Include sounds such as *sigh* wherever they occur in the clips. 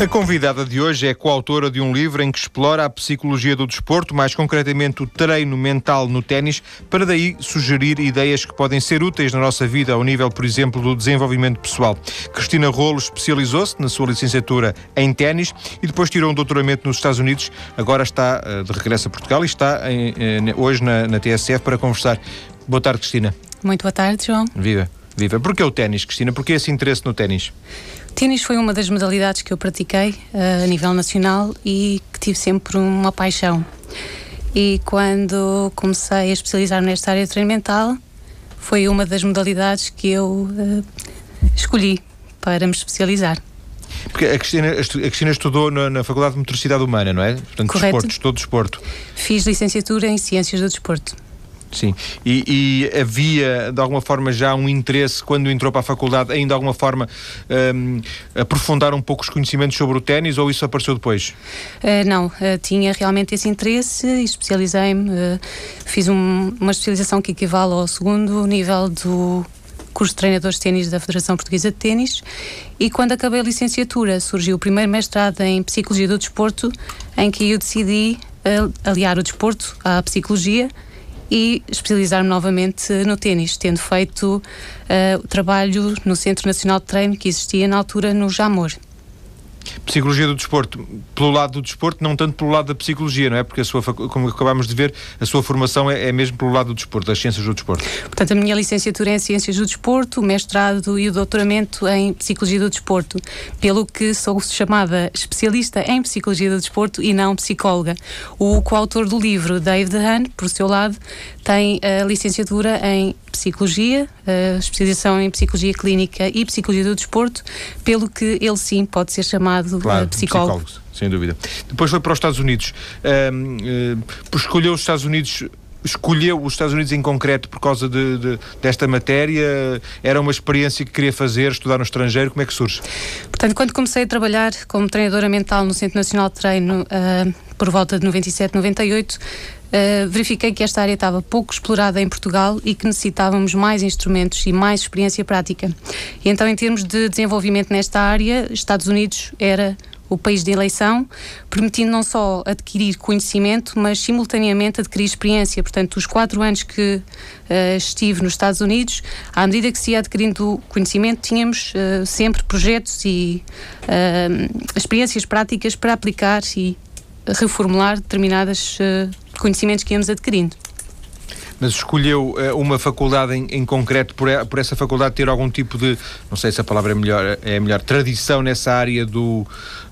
A convidada de hoje é coautora de um livro em que explora a psicologia do desporto, mais concretamente o treino mental no ténis, para daí sugerir ideias que podem ser úteis na nossa vida, ao nível, por exemplo, do desenvolvimento pessoal. Cristina Rolo especializou-se na sua licenciatura em ténis e depois tirou um doutoramento nos Estados Unidos. Agora está eh, de regresso a Portugal e está em, eh, hoje na, na TSF para conversar. Boa tarde, Cristina. Muito boa tarde, João. Viva. Viva. Porquê o ténis, Cristina? Porquê esse interesse no ténis? Ténis foi uma das modalidades que eu pratiquei uh, a nível nacional e que tive sempre uma paixão. E quando comecei a especializar nesta área de treino mental, foi uma das modalidades que eu uh, escolhi para me especializar. Porque a Cristina, a Cristina estudou na, na, Faculdade de Motricidade Humana, não é? Portanto, Correto. desporto, estou desporto. Fiz licenciatura em Ciências do Desporto. Sim. E, e, havia, de alguma forma, já um interesse, quando entrou para a faculdade, em de alguma forma um, aprofundar um pouco os conhecimentos sobre o ténis ou isso apareceu depois? Uh, não, uh, tinha realmente esse interesse e especializei-me. Uh, fiz um, uma especialização que equivale ao segundo nível do curso de treinadores de ténis da Federação Portuguesa de Ténis e quando acabei a licenciatura surgiu o primeiro mestrado em Psicologia do Desporto em que eu decidi aliar o desporto à psicologia e especializar-me novamente no ténis, tendo feito uh, o trabalho no Centro Nacional de Treino que existia na altura no Jamor. Psicologia do desporto, pelo lado do desporto, não tanto pelo lado da psicologia, não é? Porque a sua, como acabámos de ver, a sua formação é, é, mesmo pelo lado do desporto, das ciências do desporto. Portanto, a minha licenciatura é em ciências do desporto, o mestrado e o doutoramento em psicologia do desporto, pelo que sou chamada especialista em psicologia do desporto e não psicóloga. O coautor do livro, David Hahn, por seu lado, tem a licenciatura em Psicologia, especialização em Psicologia Clínica e Psicologia do Desporto, pelo que ele sim pode ser chamado claro, psicólogo. psicólogo. Sem dúvida. Depois foi para os Estados Unidos. Um, uh, escolheu os Estados Unidos escolheu os Estados Unidos em concreto por causa de, de, desta matéria? Era uma experiência que queria fazer, estudar no estrangeiro? Como é que surge? Portanto, quando comecei a trabalhar como treinadora mental no Centro Nacional de Treino, uh, por volta de 97, 98, Uh, verifiquei que esta área estava pouco explorada em Portugal e que necessitávamos mais instrumentos e mais experiência prática. E então, em termos de desenvolvimento nesta área, Estados Unidos era o país de eleição, permitindo não só adquirir conhecimento, mas simultaneamente adquirir experiência. Portanto, os quatro anos que uh, estive nos Estados Unidos, à medida que se ia adquirindo conhecimento, tínhamos uh, sempre projetos e experiências práticas para aplicar e reformular determinados conhecimentos que íamos adquirindo. Mas escolheu uh, uma faculdade em, em concreto por, por, essa faculdade ter algum tipo de, não sei se a palavra é melhor, é melhor tradição nessa área do,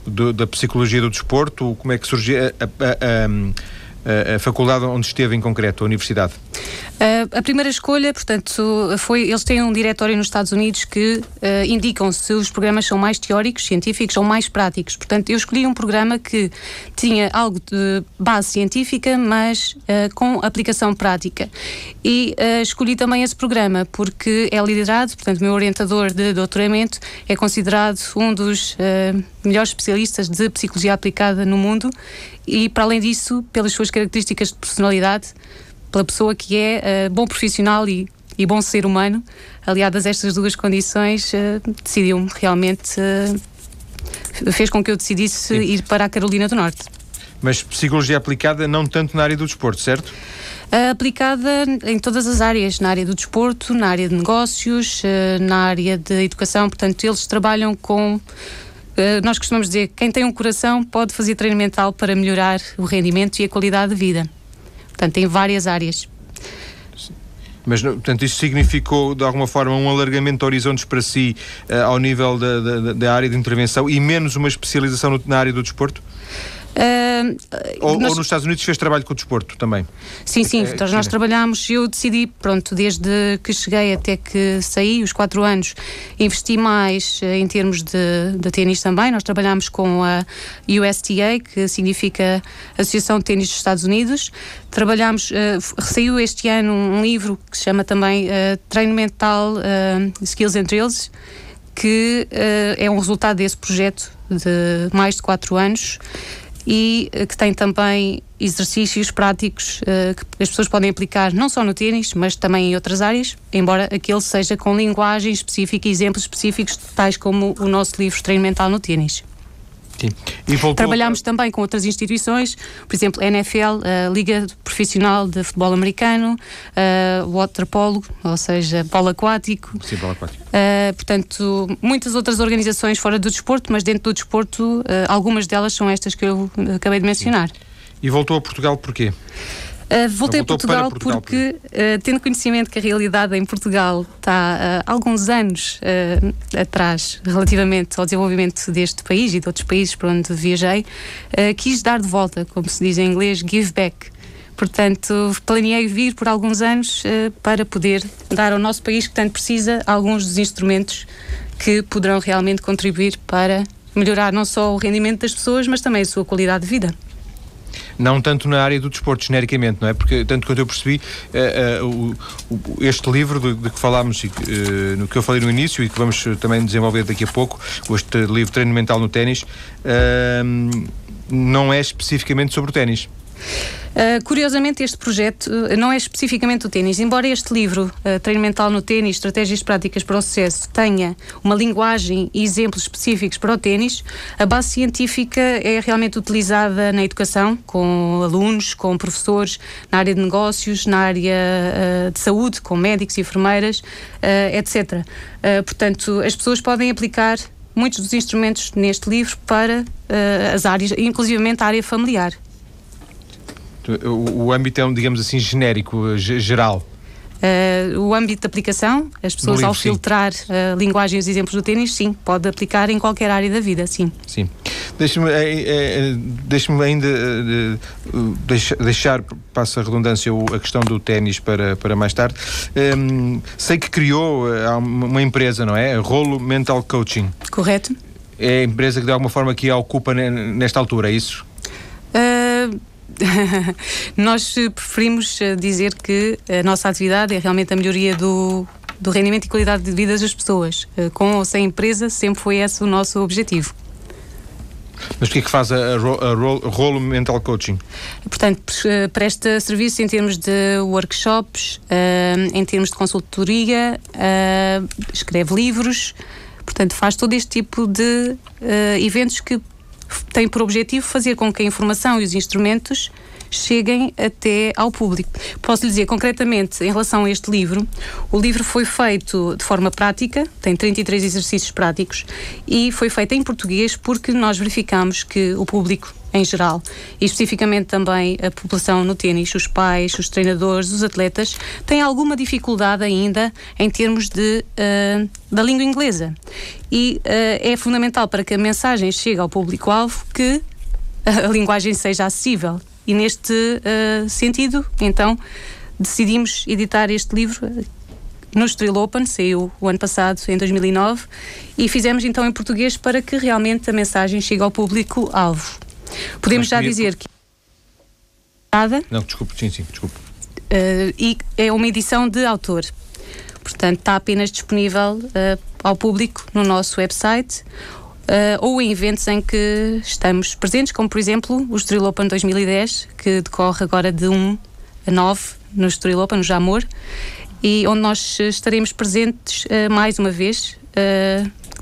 do da psicologia do desporto? Como é que surgiu a, a, a, a faculdade onde esteve em concreto, a universidade? Uh, a primeira escolha, portanto, foi. Eles têm um diretório nos Estados Unidos que uh, indicam se os programas são mais teóricos, científicos ou mais práticos. Portanto, eu escolhi um programa que tinha algo de base científica, mas uh, com aplicação prática. E escolhi também esse programa porque é liderado, portanto, meu orientador de doutoramento é considerado um dos melhores especialistas de psicologia aplicada no mundo e, para além disso, pelas suas características de personalidade, pela pessoa que é uh, bom profissional e, e, bom ser humano, aliadas a estas duas condições, uh, decidiu-me realmente. Uh, fez com que eu decidisse Sim. ir para a Carolina do Norte. Mas psicologia aplicada não tanto na área do desporto, certo? aplicada em todas as áreas, na área do desporto, na área de negócios, na área de educação. Portanto, eles trabalham com nós costumamos dizer que quem tem um coração pode fazer treino mental para melhorar o rendimento e a qualidade de vida. Portanto, em várias áreas. Mas, portanto, isso significou, de alguma forma, um alargamento de horizontes para si uh, ao nível da, da, da, área de intervenção e menos uma especialização no, na área do desporto? Uh, ou, nós... ou, nos Estados Unidos fez trabalho com o desporto também? Sim, sim, é, nós, nós trabalhamos, eu decidi, pronto, desde que cheguei até que saí, os quatro anos, investi mais uh, em termos de, de ténis também, nós trabalhamos com a USTA, que significa Associação de Ténis dos Estados Unidos, trabalhamos, uh, saiu este ano um, livro que se chama também uh, Treino Mental Skills and Drills, que é um resultado desse projeto de mais de quatro anos e eh, que tem também exercícios práticos uh, que as pessoas podem aplicar não só no ténis, mas também em outras áreas, embora aquele seja com linguagem específica e exemplos específicos, tais como o nosso livro Treino Mental no Ténis. Sim. Trabalhamos também com outras instituições, por exemplo, NFL, a Liga Profissional de Futebol Americano, uh, waterpolo, ou seja, polo aquático. Sim, polo aquático. Uh, portanto, muitas outras organizações fora do desporto, mas dentro do desporto, uh, algumas delas são estas que eu acabei de mencionar. E voltou a Portugal porquê? Uh, voltei a Portugal, Portugal, porque, uh, tendo conhecimento que a realidade em Portugal está uh, alguns anos atrás, relativamente ao desenvolvimento deste país e de outros países para onde viajei, quis dar de volta, como se diz em inglês, give back. Portanto, planeei vir por alguns anos para poder dar ao nosso país, que tanto precisa, alguns dos instrumentos que poderão realmente contribuir para melhorar não só o rendimento das pessoas, mas também a sua qualidade de vida não tanto na área do desporto, genericamente, não é? Porque, tanto quanto eu percebi, uh, uh, este livro de, de que falámos, uh, no que eu falei no início e que vamos também desenvolver daqui a pouco, este livro Treino Mental no Ténis, não é especificamente sobre o ténis. Uh, curiosamente, este projeto uh, não é especificamente o ténis, embora este livro, uh, Treino Mental no Ténis, Estratégias Práticas para o Sucesso, tenha uma linguagem e exemplos específicos para o ténis, a base científica é realmente utilizada na educação, com alunos, com professores, na área de negócios, na área de saúde, com médicos e enfermeiras, etc. portanto, as pessoas podem aplicar muitos dos instrumentos neste livro para as áreas, inclusivamente a área familiar. O, o âmbito é, um, digamos assim, genérico, geral. Uh, o âmbito de aplicação, as pessoas livro, ao filtrar a uh, linguagem e os exemplos do ténis, sim, pode aplicar em qualquer área da vida, sim. Sim. Deixe-me é, é, deixe ainda uh, deixa, deixar, passa a redundância, a questão do ténis para, para mais tarde. Um, sei que criou uma empresa, não é? Rolo Mental Coaching. Correto. É a empresa que de alguma forma aqui a ocupa nesta altura, é isso? *laughs* Nós preferimos eh, dizer que a nossa atividade é realmente a melhoria do, do rendimento e qualidade de vida das pessoas. Eh, com ou sem empresa, sempre foi esse o nosso objetivo. Mas o que é que faz a, Rolo Mental Coaching? Portanto, eh, presta serviço em termos de workshops, em termos de consultoria, escreve livros, portanto, faz todo este tipo de eventos que tem por objetivo fazer com que a informação e os instrumentos cheguem até ao público. Posso lhe dizer concretamente em relação a este livro, o livro foi feito de forma prática, tem 33 exercícios práticos e foi feito em português porque nós verificamos que o público em geral, e especificamente também a população no ténis, os pais, os treinadores, os atletas, têm alguma dificuldade ainda em termos de, uh, da língua inglesa. E uh, é fundamental para que a mensagem chegue ao público-alvo que a linguagem seja acessível. E neste uh, sentido, então, decidimos editar este livro no Estoril Open, saiu o ano passado, em 2009, e fizemos então em português para que realmente a mensagem chegue ao público-alvo. Podemos já dizer que. Não, desculpe, sim, sim, desculpe. Uh, e é uma edição de autor. Portanto, está apenas disponível uh, ao público no nosso website uh, ou em eventos em que estamos presentes, como por exemplo o Estoril Open 2010, que decorre agora de 1 a 9 no Estoril Open, no Jamor, e onde nós estaremos presentes mais uma vez.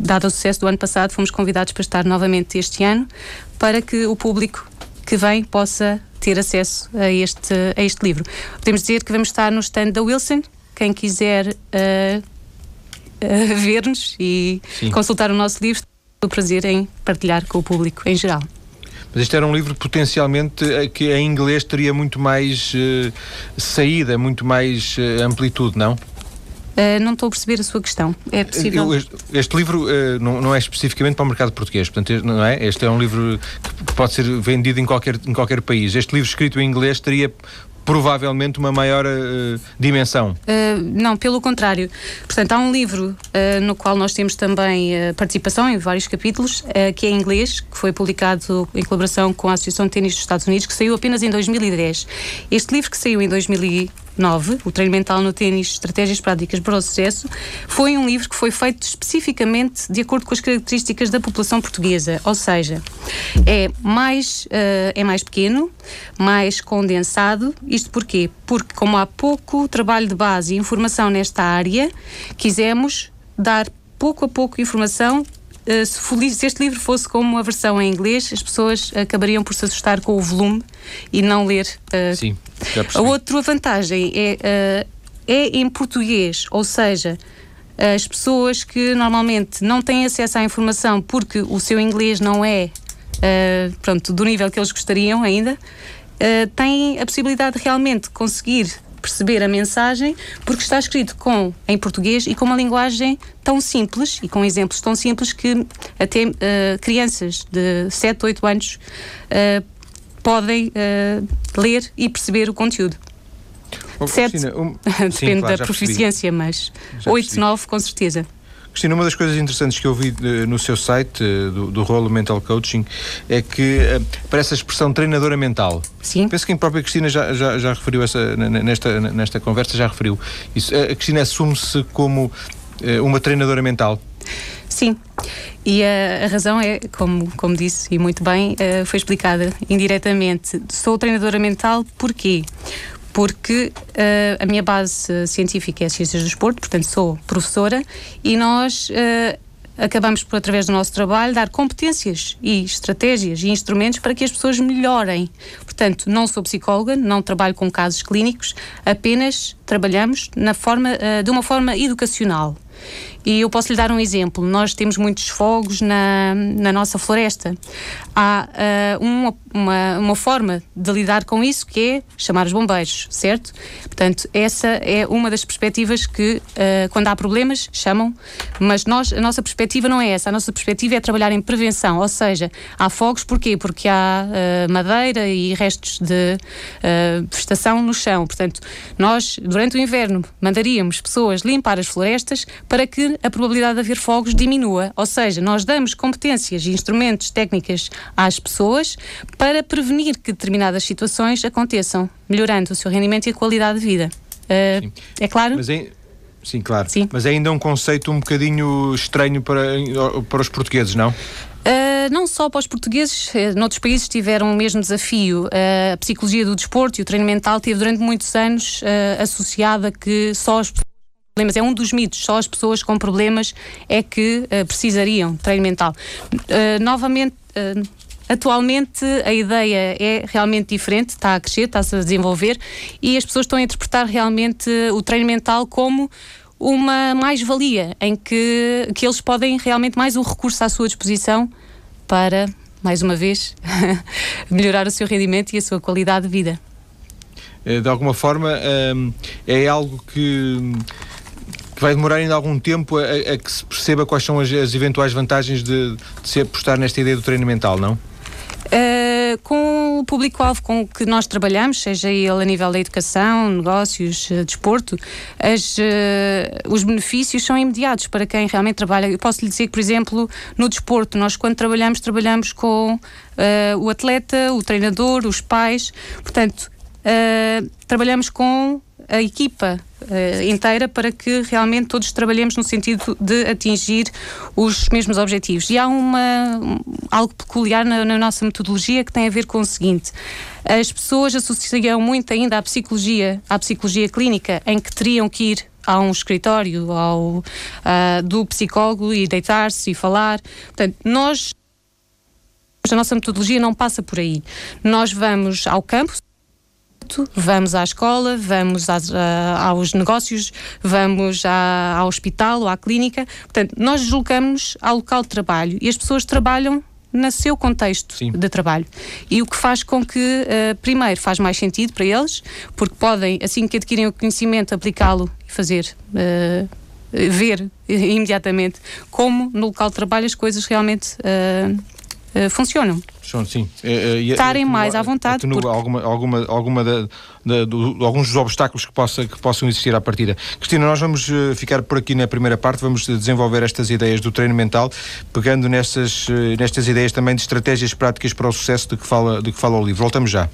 dado o sucesso do ano passado, fomos convidados para estar novamente este ano para que o público que vem possa ter acesso a este, a este livro. Podemos dizer que vamos estar no stand da Wilson, quem quiser uh, uh, ver-nos e Sim. consultar o nosso livro, o prazer em partilhar com o público em geral. Mas este era um livro potencialmente eh, que em inglês teria muito mais uh, saída, muito mais amplitude, não? Uh, não estou a perceber a sua questão. É possível? Este, este livro uh, não, não, é especificamente para o mercado português, portanto, não é? Este é um livro que pode ser vendido em qualquer, em qualquer país. Este livro escrito em inglês teria provavelmente uma maior uh, dimensão. Uh, não, pelo contrário. Portanto, há um livro uh, no qual nós temos também participação em vários capítulos, que é em inglês, que foi publicado em colaboração com a Associação de Tênis dos Estados Unidos, que saiu apenas em 2010. Este livro que saiu em 2010 9, o treino mental no ténis, estratégias práticas para o sucesso, foi um livro que foi feito especificamente de acordo com as características da população portuguesa, ou seja, é mais, é mais pequeno, mais condensado. Isto porquê? Porque, como há pouco trabalho de base e informação nesta área, quisemos dar pouco a pouco informação uh, se, este livro fosse como a versão em inglês, as pessoas acabariam por se assustar com o volume e não ler. Uh, Sim, já A outra vantagem é, é em português, ou seja, as pessoas que normalmente não têm acesso à informação porque o seu inglês não é pronto, do nível que eles gostariam ainda, têm a possibilidade de realmente conseguir perceber a mensagem porque está escrito com em português e com uma linguagem tão simples e com exemplos tão simples que até uh, crianças de 7, 8 anos uh, podem uh, ler e perceber o conteúdo. Oh, Cristina, um... *laughs* Depende Sim, claro, da proficiência, mas já 8, percebi. 9 com certeza. Cristina, uma das coisas interessantes que eu vi uh, no seu site, uh, do, do Rolo Mental Coaching, é que uh, aparece a expressão treinadora mental. Sim. Penso que a própria Cristina já, já, já referiu essa, nesta, nesta conversa, já referiu. Isso, a Cristina assume-se como uma treinadora mental. Sim, e a, a, razão é, como, como disse e muito bem, uh, foi explicada indiretamente. Sou treinadora mental porquê? Porque uh, a minha base científica é Ciências do Esporte, portanto sou professora, e nós uh, acabamos por, através do nosso trabalho, dar competências e estratégias e instrumentos para que as pessoas melhorem. Portanto, não sou psicóloga, não trabalho com casos clínicos, apenas trabalhamos na forma, uh, de uma forma educacional. E eu posso lhe dar um exemplo. Nós temos muitos fogos na, na nossa floresta. Há uh, uma, uma, uma, forma de lidar com isso que é chamar os bombeiros, certo? Portanto, essa é uma das perspectivas que, uh, quando há problemas, chamam, mas nós, a nossa perspectiva não é essa. A nossa perspectiva é trabalhar em prevenção, ou seja, há fogos, porquê? Porque há uh, madeira e restos de vegetação no chão. Portanto, nós, durante o inverno, mandaríamos pessoas limpar as florestas para que a probabilidade de haver fogos diminua. Ou seja, nós damos competências e instrumentos, técnicas às pessoas para prevenir que determinadas situações aconteçam, melhorando o seu rendimento e a qualidade de vida. Uh, é claro? Sim, claro. Sim. Mas é ainda um conceito um bocadinho estranho para, para os portugueses, não? Uh, não só para os portugueses, uh, noutros países tiveram o mesmo desafio. Uh, a psicologia do desporto e o treino mental teve durante muitos anos associada que só as pessoas problemas, é um dos mitos, só as pessoas com problemas é que uh, precisariam de treino mental. Uh, novamente, uh, atualmente a ideia é realmente diferente, está a crescer, está-se a desenvolver e as pessoas estão a interpretar realmente o treino mental como uma mais-valia, em que, que eles podem realmente mais um recurso à sua disposição para, mais uma vez, *laughs* melhorar o seu rendimento e a sua qualidade de vida. De alguma forma, é algo que que vai demorar ainda algum tempo a, a, que se perceba quais são as, as eventuais vantagens de, de, se apostar nesta ideia do treino mental, não? Uh, com o público-alvo com que nós trabalhamos, seja ele a nível da educação, negócios, uh, desporto, as, uh, os benefícios são imediatos para quem realmente trabalha. Eu posso lhe dizer que, por exemplo, no desporto, nós quando trabalhamos, trabalhamos com o atleta, o treinador, os pais, portanto, trabalhamos com a equipa uh, inteira para que realmente todos trabalhemos no sentido de atingir os mesmos objetivos. E há uma, algo peculiar na, na nossa metodologia que tem a ver com o seguinte: as pessoas associam muito ainda à psicologia, à psicologia clínica, em que teriam que ir a um escritório ao, uh, do psicólogo e deitar-se e falar. Portanto, nós. A nossa metodologia não passa por aí. Nós vamos ao campo, vamos à escola, vamos às, aos negócios, vamos à, ao hospital ou à clínica. Portanto, nós deslocamos ao local de trabalho e as pessoas trabalham no seu contexto Sim. de trabalho. E o que faz com que, uh, primeiro, faz mais sentido para eles, porque podem, assim que adquirem o conhecimento, aplicá-lo e fazer. Uh, ver imediatamente como no local de trabalho as coisas realmente uh, uh, funcionam. Sim. É, é, Estarem mais à vontade. Porque... Alguma, alguma, alguma da, da, do, alguns dos obstáculos que, possa, que possam existir à partida. Cristina, nós vamos ficar por aqui na primeira parte, vamos desenvolver estas ideias do treino mental, pegando nestas, nestas ideias também de estratégias práticas para o sucesso de que fala, de que fala o livro. Voltamos já.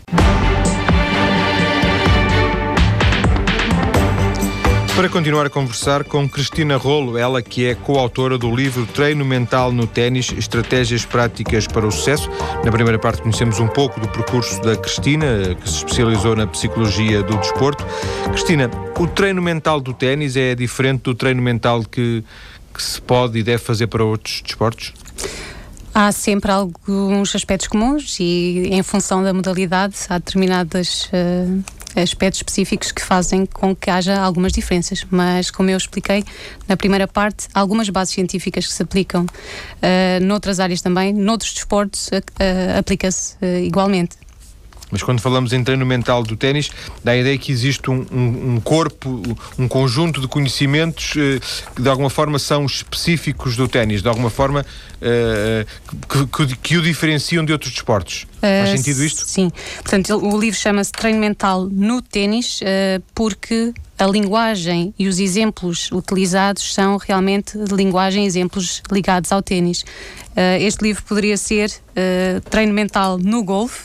Para continuar a conversar com Cristina Rolo, ela que é coautora do livro Treino Mental no Ténis, Estratégias Práticas para o Sucesso. Na primeira parte conhecemos um pouco do percurso da Cristina, que se especializou na psicologia do desporto. Cristina, o treino mental do ténis é diferente do treino mental que, que se pode e deve fazer para outros desportos? Há sempre alguns aspectos comuns e, em função da modalidade, há determinados uh, aspectos específicos que fazem com que haja algumas diferenças. Mas, como eu expliquei na primeira parte, algumas bases científicas que se aplicam uh, noutras áreas também, noutros desportos, uh, aplica-se igualmente. Mas quando falamos em treino mental do ténis, dá a ideia que existe um, um, um corpo, um conjunto de conhecimentos eh, que de alguma forma são específicos do ténis, de alguma forma eh, que, que, que, o diferenciam de outros desportos. Faz uh, sentido isto? Sim. Portanto, o livro chama-se Treino Mental no Ténis uh, porque a linguagem e os exemplos utilizados são realmente de linguagem e exemplos ligados ao ténis. Uh, este livro poderia ser Treino Mental no Golfe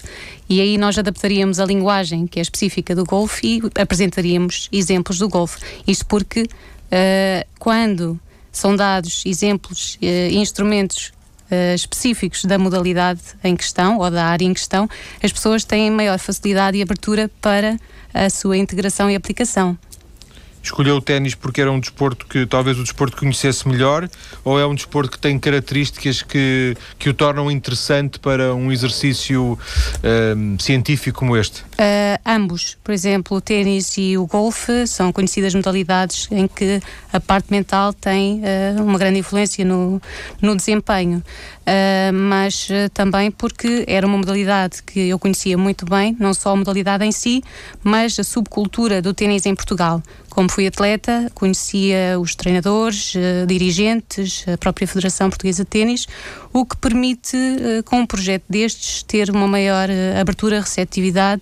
e aí nós adaptaríamos a linguagem que é específica do golfe e apresentaríamos exemplos do golfe. Isto porque uh, quando são dados exemplos e uh, instrumentos uh, específicos da modalidade em questão ou da área em questão, as pessoas têm maior facilidade e abertura para a sua integração e aplicação escolheu o ténis porque era um desporto que talvez o desporto conhecesse melhor ou é um desporto que tem características que, que o tornam interessante para um exercício um, científico como este? Uh, ambos. Por exemplo, o ténis e o golfe são conhecidas modalidades em que a parte mental tem uh, uma grande influência no, no desempenho. Uh, mas também porque era uma modalidade que eu conhecia muito bem, não só a modalidade em si, mas a subcultura do ténis em Portugal. Como fui atleta, conhecia os treinadores, uh, dirigentes, a própria Federação Portuguesa de Ténis, o que permite, uh, com um projeto destes, ter uma maior uh, abertura, receptividade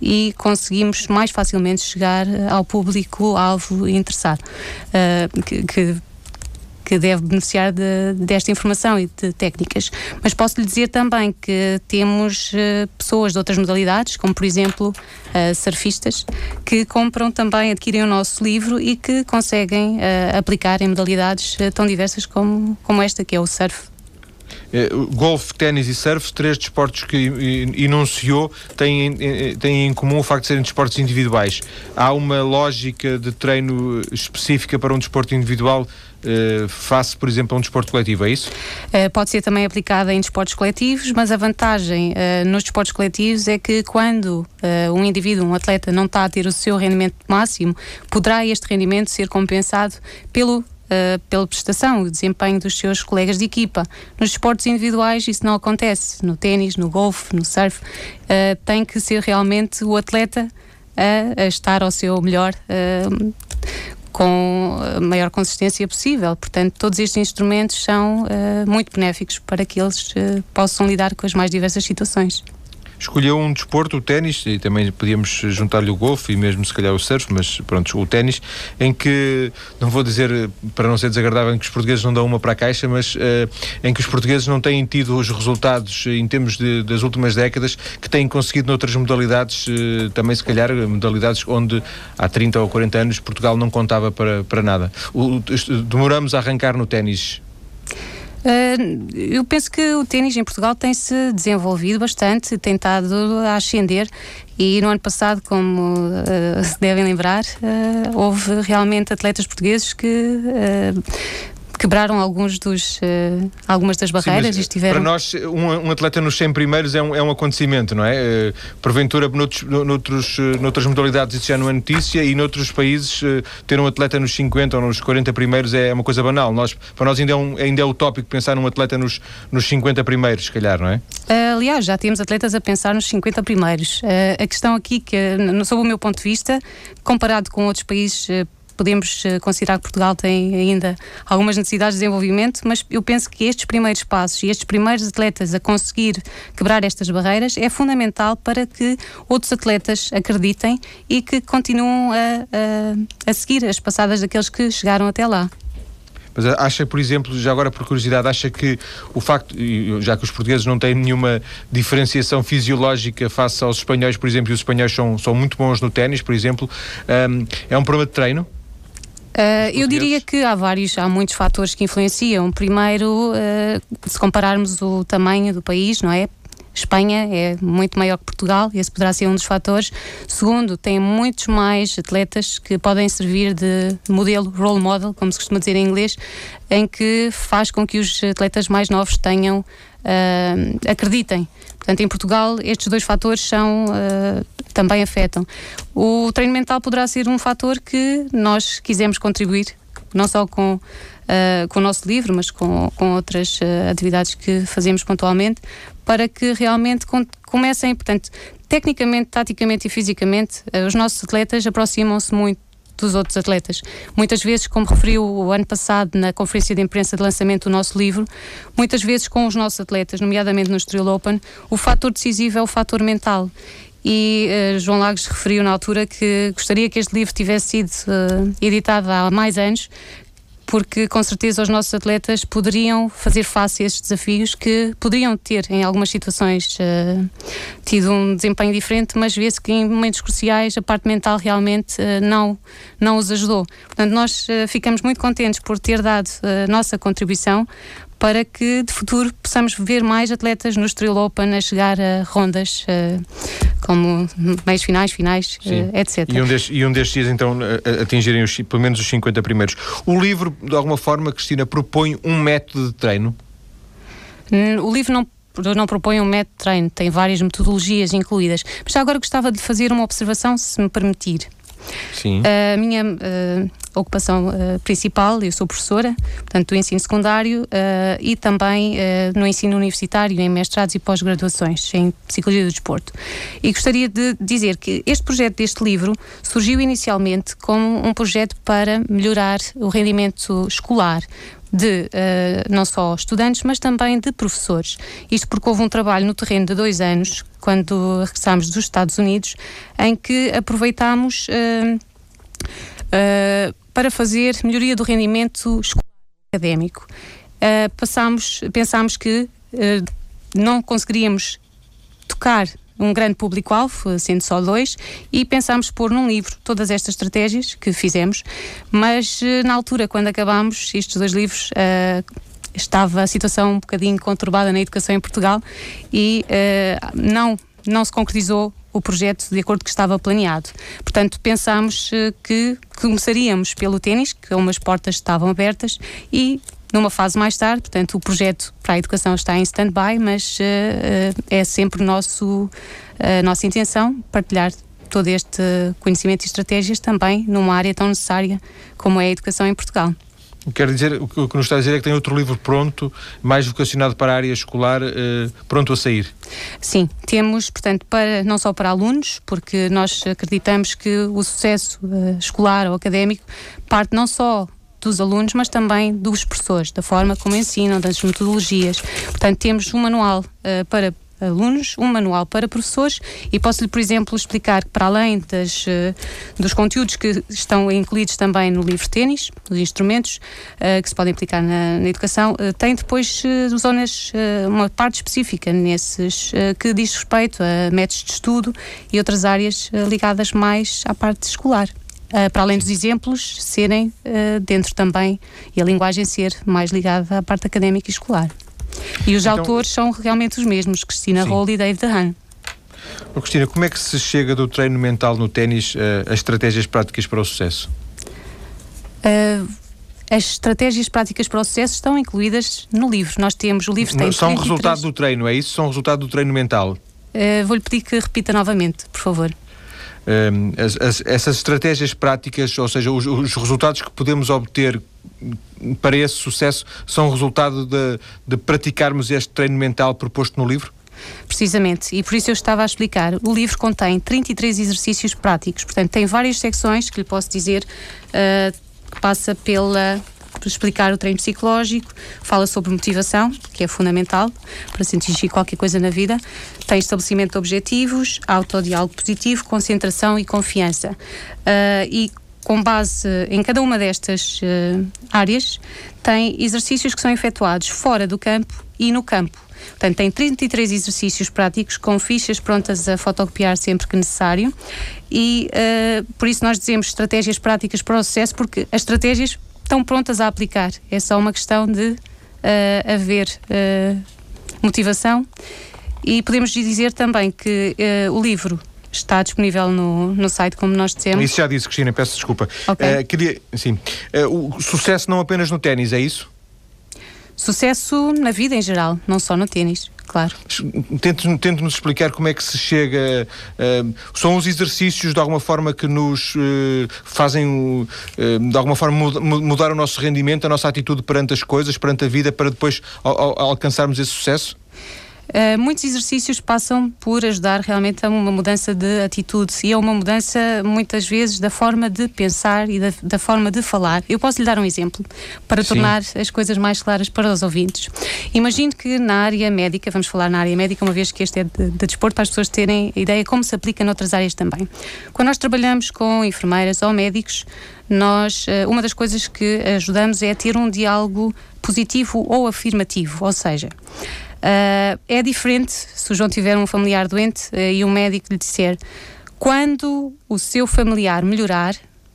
e conseguimos mais facilmente chegar ao público-alvo interessado, que, que deve beneficiar de, desta informação e de técnicas. Mas posso lhe dizer também que temos uh, pessoas de outras modalidades, como por exemplo uh, surfistas, que compram também, adquirem o nosso livro e que conseguem uh, aplicar em modalidades tão diversas como, como esta, que é o surf. Golfe, ténis e surf, três desportos que enunciou, têm, têm em comum o facto de serem desportos individuais. Há uma lógica de treino específica para um desporto individual uh, face, por exemplo, a um desporto coletivo, é isso? Uh, pode ser também aplicada em desportos coletivos, mas a vantagem uh, nos desportos coletivos é que quando um indivíduo, um atleta, não está a ter o seu rendimento máximo, poderá este rendimento ser compensado pelo Uh, pela prestação e desempenho dos seus colegas de equipa. Nos esportes individuais isso não acontece. No ténis, no golfe, no surf, uh, tem que ser realmente o atleta a, a estar ao seu melhor uh, com a maior consistência possível. Portanto, todos estes instrumentos são muito benéficos para que eles possam lidar com as mais diversas situações escolheu um desporto, o ténis, e também podíamos juntar-lhe o golfe e mesmo se calhar o surf, mas pronto, o ténis, em que, não vou dizer para não ser desagradável, em que os portugueses não dão uma para a caixa, mas uh, em que os portugueses não têm tido os resultados em termos de, das últimas décadas que têm conseguido noutras modalidades, uh, também se calhar modalidades onde há 30 ou 40 anos Portugal não contava para, para nada. O, demoramos a arrancar no ténis Uh, eu penso que o ténis em Portugal tem-se desenvolvido bastante, tem estado a ascender e no ano passado, como uh, se devem lembrar, uh, houve realmente atletas portugueses que quebraram alguns dos, uh, algumas das barreiras Sim, e estiveram... Para nós, um, um, atleta nos 100 primeiros é um, é um acontecimento, não é? Uh, porventura, noutros, noutros, noutras modalidades isso já não é notícia e noutros países uh, ter um atleta nos 50 ou nos 40 primeiros é uma coisa banal. Nós, para nós ainda é, um, ainda é utópico pensar num atleta nos, nos 50 primeiros, se calhar, não é? aliás, já temos atletas a pensar nos 50 primeiros. a questão aqui, que, sob o meu ponto de vista, comparado com outros países podemos eh, considerar que Portugal tem ainda algumas necessidades de desenvolvimento, mas eu penso que estes primeiros passos e estes primeiros atletas a conseguir quebrar estas barreiras é fundamental para que outros atletas acreditem e que continuem a, a, a seguir as passadas daqueles que chegaram até lá. Mas acha, por exemplo, já agora por curiosidade, acha que o facto, já que os portugueses não têm nenhuma diferenciação fisiológica face aos espanhóis, por exemplo, e os espanhóis são, são muito bons no ténis, por exemplo, um, é um problema de treino? Uh, eu diria que há vários, há muitos fatores que influenciam. Primeiro, uh, se compararmos o tamanho do país, não é? Espanha é muito maior que Portugal, esse poderá ser um dos fatores. Segundo, tem muitos mais atletas que podem servir de modelo, role model, como se costuma dizer em inglês, em que faz com que os atletas mais novos tenham, uh, acreditem. Portanto, em Portugal, estes dois fatores são, também afetam. O treino mental poderá ser um fator que nós quisemos contribuir, não só com uh, com o nosso livro, mas com, com outras uh, atividades que fazemos pontualmente, para que realmente comecem, portanto, tecnicamente, taticamente e fisicamente, uh, os nossos atletas aproximam-se muito dos outros atletas. Muitas vezes, como referiu o ano passado na conferência de imprensa de lançamento do nosso livro, muitas vezes com os nossos atletas, nomeadamente no Estoril Open, o fator decisivo é o fator mental. E uh, João Lagos referiu na altura que gostaria que este livro tivesse sido uh, editado há mais anos, porque com certeza os nossos atletas poderiam fazer face a estes desafios que poderiam ter, em algumas situações, uh, tido um desempenho diferente, mas vê-se que em momentos cruciais a parte mental realmente não, não os ajudou. Portanto, nós ficamos muito contentes por ter dado a nossa contribuição para que de futuro possamos ver mais atletas no Estoril Open a chegar a rondas uh, como meios finais, finais, uh, etc. E um, destes, e um destes dias então atingirem os, pelo menos os 50 primeiros. O livro, de alguma forma, Cristina, propõe um método de treino? O livro não não propõe um método de treino, tem várias metodologias incluídas. Mas já agora gostava de fazer uma observação, se me permitir. Sim. A minha uh, ocupação uh, principal, eu sou professora, portanto, do ensino secundário uh, e também no ensino universitário, em mestrados e pós-graduações em Psicologia do Desporto. E gostaria de dizer que este projeto deste livro surgiu inicialmente como um projeto para melhorar o rendimento escolar, de uh, não só estudantes, mas também de professores. Isto porque houve um trabalho no terreno de dois anos, quando regressámos dos Estados Unidos, em que aproveitámos uh, uh, para fazer melhoria do rendimento escolar académico. passámos, pensámos que não conseguiríamos tocar um grande público-alvo, sendo só dois, e pensámos pôr num livro todas estas estratégias que fizemos, mas eh, na altura, quando acabámos estes dois livros, uh, estava a situação um bocadinho conturbada na educação em Portugal e uh, não, não se concretizou o projeto de acordo que estava planeado. Portanto, pensámos que começaríamos pelo ténis, que umas portas estavam abertas, e numa fase mais tarde, portanto, o projeto para a educação está em stand-by, mas uh, é sempre nosso, a nossa intenção partilhar todo este conhecimento e estratégias também numa área tão necessária como é a educação em Portugal. Quer dizer, o que nos está a dizer é que tem outro livro pronto, mais vocacionado para a área escolar, eh, pronto a sair? Sim, temos, portanto, para, não só para alunos, porque nós acreditamos que o sucesso eh, escolar ou académico parte não só dos alunos, mas também dos professores, da forma como ensinam, das metodologias. Portanto, temos um manual uh, para alunos, um manual para professores e posso-lhe, por exemplo, explicar que para além das, uh, dos conteúdos que estão incluídos também no livro ténis, os instrumentos uh, que se podem aplicar na, na educação, uh, tem depois zonas, uma parte específica nesses que diz respeito a métodos de estudo e outras áreas ligadas mais à parte escolar. Uh, para além dos exemplos serem uh, dentro também e a linguagem ser mais ligada à parte académica e escolar. E os então, autores são realmente os mesmos, Cristina Roll e David Dehan. Oh, Cristina, como é que se chega do treino mental no ténis uh, a estratégias práticas para o sucesso? as estratégias práticas para o sucesso estão incluídas no livro. Nós temos, o livro tem... São 33... resultado do treino, é isso? São resultado do treino mental? Vou-lhe pedir que repita novamente, por favor. Ehm, as, as, essas estratégias práticas, ou seja, os, os, resultados que podemos obter para esse sucesso são resultado de, de praticarmos este treino mental proposto no livro? Precisamente, e por isso eu estava a explicar. O livro contém 33 exercícios práticos, portanto, tem várias secções que lhe posso dizer uh, que passa pela explicar o treino psicológico, fala sobre motivação, que é fundamental para se atingir qualquer coisa na vida, tem estabelecimento de objetivos, autodiálogo positivo, concentração e confiança. Uh, e com base em cada uma destas uh, áreas, tem exercícios que são efetuados fora do campo e no campo. Portanto, tem 33 exercícios práticos com fichas prontas a fotocopiar sempre que necessário e uh, por isso nós dizemos estratégias práticas para o sucesso, porque as estratégias estão prontas a aplicar. É só uma questão de uh, haver uh, motivação E podemos dizer também que uh, o livro está disponível no, no site, como nós dissemos. Isso já disse, Cristina, peço desculpa. Okay. Queria, sim, o sucesso não apenas no ténis, é isso? Sucesso na vida em geral, não só no ténis, claro. Tente-nos tente explicar como é que se chega. Uh, são os exercícios de alguma forma que nos uh, fazem, uh, de alguma forma, mudar o nosso rendimento, a nossa atitude perante as coisas, perante a vida, para depois al al alcançarmos esse sucesso? Uh, muitos exercícios passam por ajudar realmente a uma mudança de atitude e a uma mudança, muitas vezes, da forma de pensar e da, da forma de falar. Eu posso lhe dar um exemplo para Sim. tornar as coisas mais claras para os ouvintes. Imagino que na área médica, vamos falar na área médica, uma vez que este é de, de desporto, para as pessoas terem ideia como se aplica noutras áreas também. Quando nós trabalhamos com enfermeiras ou médicos, nós, uh, uma das coisas que ajudamos é ter um diálogo positivo ou afirmativo, ou seja, Uh, é diferente se o João tiver um familiar doente uh, e um médico lhe disser quando o seu familiar melhorar,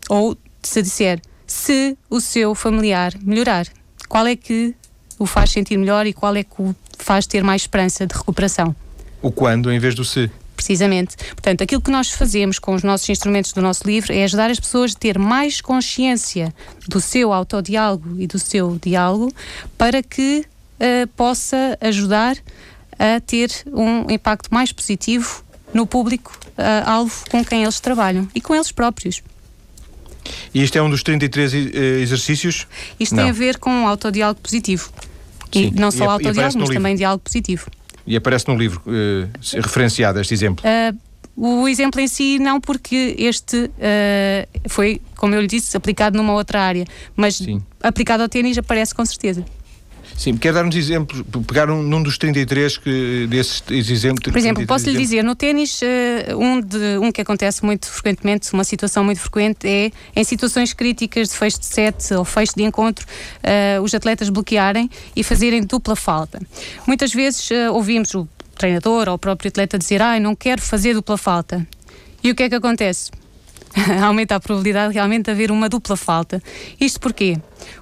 ou se disser se o seu familiar melhorar, qual é que o faz sentir melhor e qual é que o faz ter mais esperança de recuperação? O quando em vez do se. Precisamente. Portanto, aquilo que nós fazemos com os nossos instrumentos do nosso livro é ajudar as pessoas a ter mais consciência do seu autodiálogo e do seu diálogo para que uh, possa ajudar a ter um impacto mais positivo no público uh, alvo com quem eles trabalham e com eles próprios. E isto é um dos 33 uh, eh, exercícios? Isto não. tem a ver com o autodiálogo positivo. Sim. E não só e, autodiálogo, mas também diálogo positivo. E aparece no livro uh, referenciado este exemplo? Uh, o exemplo em si não, porque este uh, foi, como eu lhe disse, aplicado numa outra área, mas Sim. aplicado ao ténis aparece com certeza. Sim, quer dar-nos exemplos, pegar um, num dos 33 que, desses exemplos. Por exemplo, posso lhe dizer, no ténis, uh, um, de, um que acontece muito frequentemente, uma situação muito frequente, é em situações críticas de fecho de sete ou fecho de encontro, uh, os atletas bloquearem e fazerem dupla falta. Muitas vezes uh, ouvimos o treinador ou o próprio atleta dizer, ai, ah, não quero fazer dupla falta. E o que é que acontece? *laughs* Aumenta a probabilidade realmente de haver uma dupla falta. Isto porquê?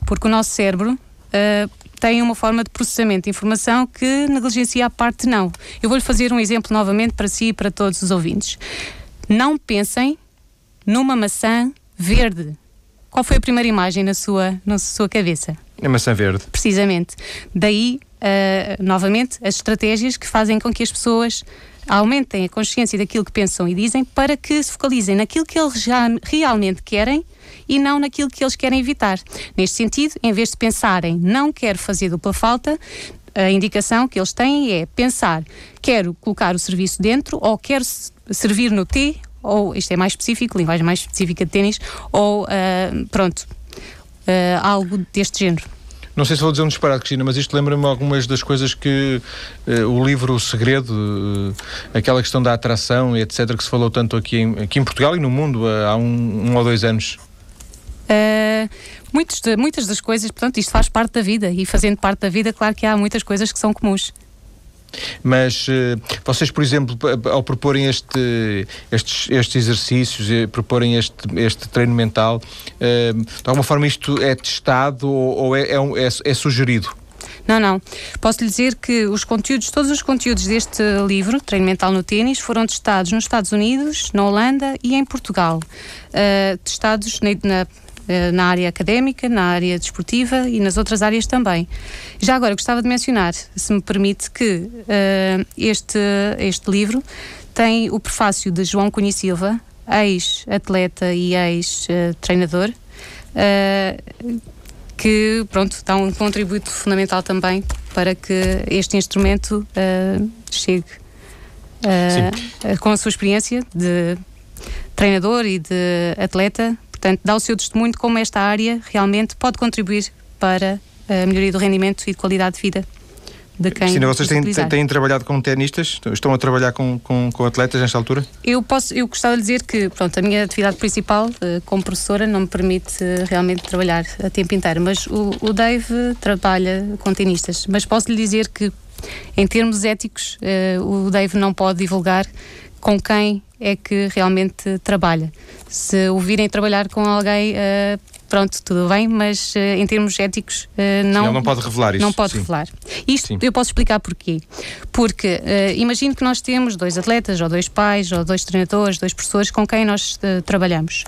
Porque o nosso cérebro uh, têm uma forma de processamento de informação que negligencia a parte não. Eu vou-lhe fazer um exemplo novamente para si e para todos os ouvintes. Não pensem numa maçã verde. Qual foi a primeira imagem na sua, na sua cabeça? A maçã verde. Precisamente. Daí, uh, novamente, as estratégias que fazem com que as pessoas aumentem a consciência daquilo que pensam e dizem para que se focalizem naquilo que eles já realmente querem e não naquilo que eles querem evitar. Neste sentido, em vez de pensarem não quero fazer dupla falta, a indicação que eles têm é pensar quero colocar o serviço dentro ou quero servir no T ou isto é mais específico, linguagem mais específica de ténis, ou uh, pronto, uh, algo deste género. Não sei se vou dizer um disparate, Cristina, mas isto lembra-me algumas das coisas que uh, o livro O Segredo, uh, aquela questão da atração e etc., que se falou tanto aqui em, aqui em Portugal e no mundo uh, há um, um, ou dois anos. muitos de, muitas das coisas, portanto, isto faz parte da vida e fazendo parte da vida, claro que há muitas coisas que são comuns. Mas uh, vocês, por exemplo, ao proporem este, estes, estes exercícios, e proporem este, este treino mental, uh, de alguma forma isto é testado ou, é, é, é, é sugerido? Não, não. Posso lhe dizer que os conteúdos, todos os conteúdos deste livro, Treino Mental no Ténis, foram testados nos Estados Unidos, na Holanda e em Portugal. Uh, testados na, na eh, na área académica, na área desportiva e nas outras áreas também. Já agora gostava de mencionar, se me permite, que uh, este, este livro tem o prefácio de João Cunha Silva, ex-atleta e ex-treinador, uh, que pronto, dá um contributo fundamental também para que este instrumento uh, chegue com a sua experiência de treinador e de atleta Portanto, dá o seu testemunho de como esta área realmente pode contribuir para a melhoria do rendimento e de qualidade de vida de quem Cristina, vocês têm, têm, trabalhado com tenistas? Estão a trabalhar com, com, com, atletas nesta altura? Eu posso, eu gostava de dizer que pronto, a minha atividade principal uh, como professora não me permite uh, realmente trabalhar a tempo inteiro, mas o, o Dave trabalha com tenistas. Mas posso lhe dizer que em termos éticos uh, o Dave não pode divulgar com quem é que realmente trabalha. Se o virem trabalhar com alguém uh, pronto, tudo bem, mas uh, em termos éticos uh, não. Sim, não pode revelar isso. Não pode sim. revelar. Isto sim. eu posso explicar porquê. Porque imagino que nós temos dois atletas, ou dois pais, ou dois treinadores, dois professores com quem nós trabalhamos.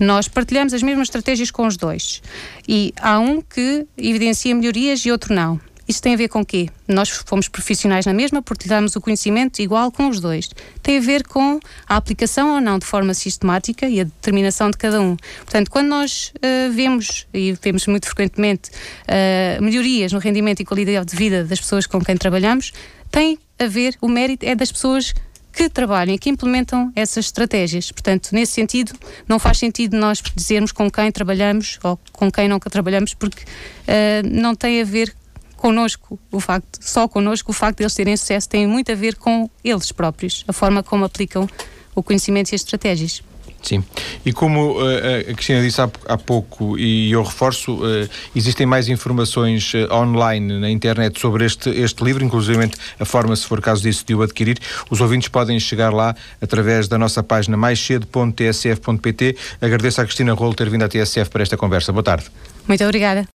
Nós partilhamos as mesmas estratégias com os dois. E há um que evidencia melhorias e outro não. Isso tem a ver com o quê? Nós fomos profissionais na mesma, partilhamos o conhecimento igual com os dois. Tem a ver com a aplicação ou não de forma sistemática e a determinação de cada um. Portanto, quando nós uh, vemos, e vemos muito frequentemente, uh, melhorias no rendimento e qualidade de vida das pessoas com quem trabalhamos, tem a ver, o mérito é das pessoas que trabalham e que implementam essas estratégias. Portanto, nesse sentido, não faz sentido nós dizermos com quem trabalhamos ou com quem não trabalhamos, porque uh, não tem a ver connosco, o facto, só connosco, o facto de eles terem sucesso tem muito a ver com eles próprios, a forma como aplicam o conhecimento e as estratégias. Sim, e como uh, a Cristina disse há, há, pouco, e eu reforço, uh, existem mais informações uh, online na internet sobre este, este livro, inclusive a forma, se for caso disso, de o adquirir. Os ouvintes podem chegar lá através da nossa página maiscedo.tsf.pt. Agradeço à Cristina Rolo ter vindo à TSF para esta conversa. Boa tarde. Muito obrigada.